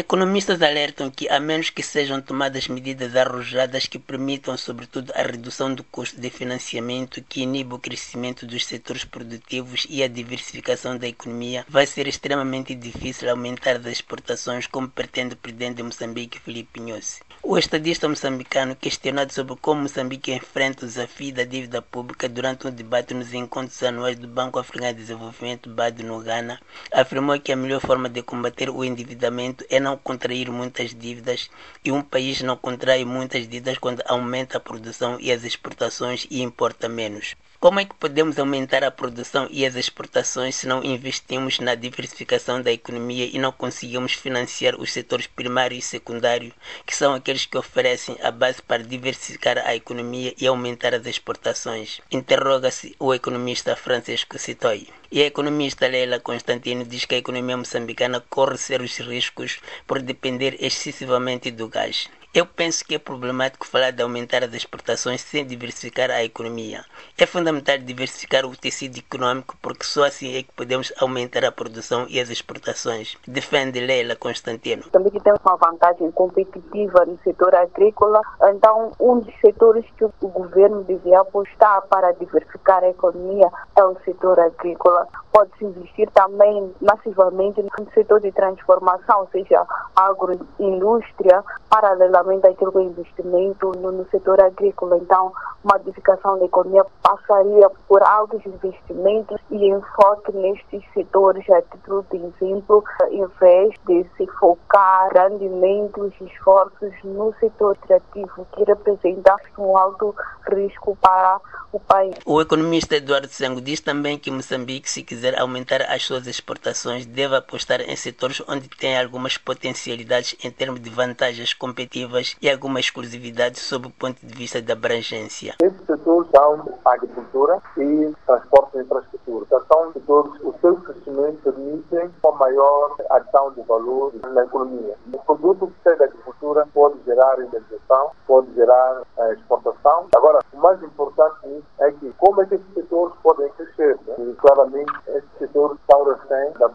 Economistas alertam que, a menos que sejam tomadas medidas arrojadas que permitam, sobretudo, a redução do custo de financiamento, que iniba o crescimento dos setores produtivos e a diversificação da economia, vai ser extremamente difícil aumentar as exportações, como pretende o presidente de Moçambique, Filipe Nhosi. O estadista moçambicano, questionado sobre como Moçambique enfrenta o desafio da dívida pública durante um debate nos encontros anuais do Banco Africano de Desenvolvimento, BAD, no Ghana, afirmou que a melhor forma de combater o endividamento é não contrair muitas dívidas e um país não contrai muitas dívidas quando aumenta a produção e as exportações e importa menos. Como é que podemos aumentar a produção e as exportações se não investimos na diversificação da economia e não conseguimos financiar os setores primário e secundário, que são aqueles que oferecem a base para diversificar a economia e aumentar as exportações? Interroga-se o economista Francisco Citoi. E a economista Leila Constantino diz que a economia moçambicana corre sérios riscos por depender excessivamente do gás. Eu penso que é problemático falar de aumentar as exportações sem diversificar a economia. É fundamental diversificar o tecido econômico porque só assim é que podemos aumentar a produção e as exportações. Defende Leila Constantino. Também tem uma vantagem competitiva no setor agrícola, então um dos setores que o governo devia apostar para diversificar a economia é o setor agrícola. Pode-se investir também massivamente no setor de transformação, ou seja, agroindústria, paralelamente àquilo que é investimento no, no setor agrícola. Então, modificação da economia passaria por altos investimentos e enfoque nestes setores, a título de exemplo, em vez de se focar grandemente os esforços no setor criativo, que representa um alto risco para o país. O economista Eduardo Sengo diz também que Moçambique, se quiser aumentar as suas exportações, deve apostar em setores onde tem algumas potencialidades em termos de vantagens competitivas e alguma exclusividade sob o ponto de vista da abrangência. Esses setores são agricultura e transporte e infraestrutura. Então, são setores, o seu crescimento permite uma maior adição de valor na economia. O produto que sai da agricultura pode gerar indenização, pode gerar uh, exportação. Agora, o mais importante é que como é que esses setores podem crescer? Né? E claramente esses setores estão refém da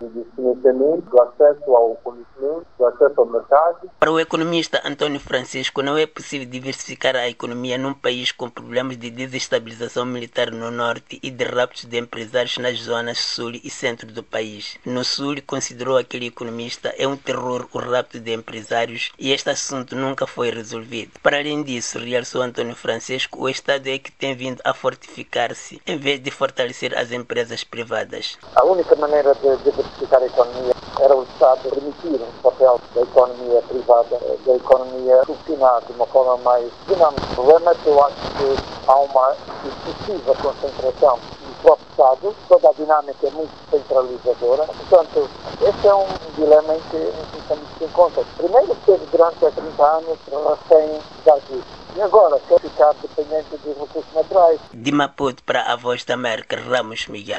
de financiamento, do acesso ao conhecimento, do acesso ao mercado. Para o economista Antônio Francisco, não é possível diversificar a economia num país com problemas de desestabilização militar no norte e de raptos de empresários nas zonas sul e centro do país. No sul, considerou aquele economista, é um terror o rapto de empresários e este assunto nunca foi resolvido. Para além disso, realçou Antônio Francisco, o Estado é que tem vindo a fortificar-se em vez de fortalecer as empresas privadas. A única maneira de diversificar a economia era o Estado permitir um papel da economia privada, da economia funcionar de uma forma mais dinâmica. O problema é que eu acho que há uma excessiva concentração no próprio Estado, toda a dinâmica é muito centralizadora. Portanto, esse é um dilema em que, estamos em conta. Primeiro, teve durante 30 anos da e agora quer ficar dependente dos recursos naturais. De Maputo para a Voz da América, Ramos Miguel.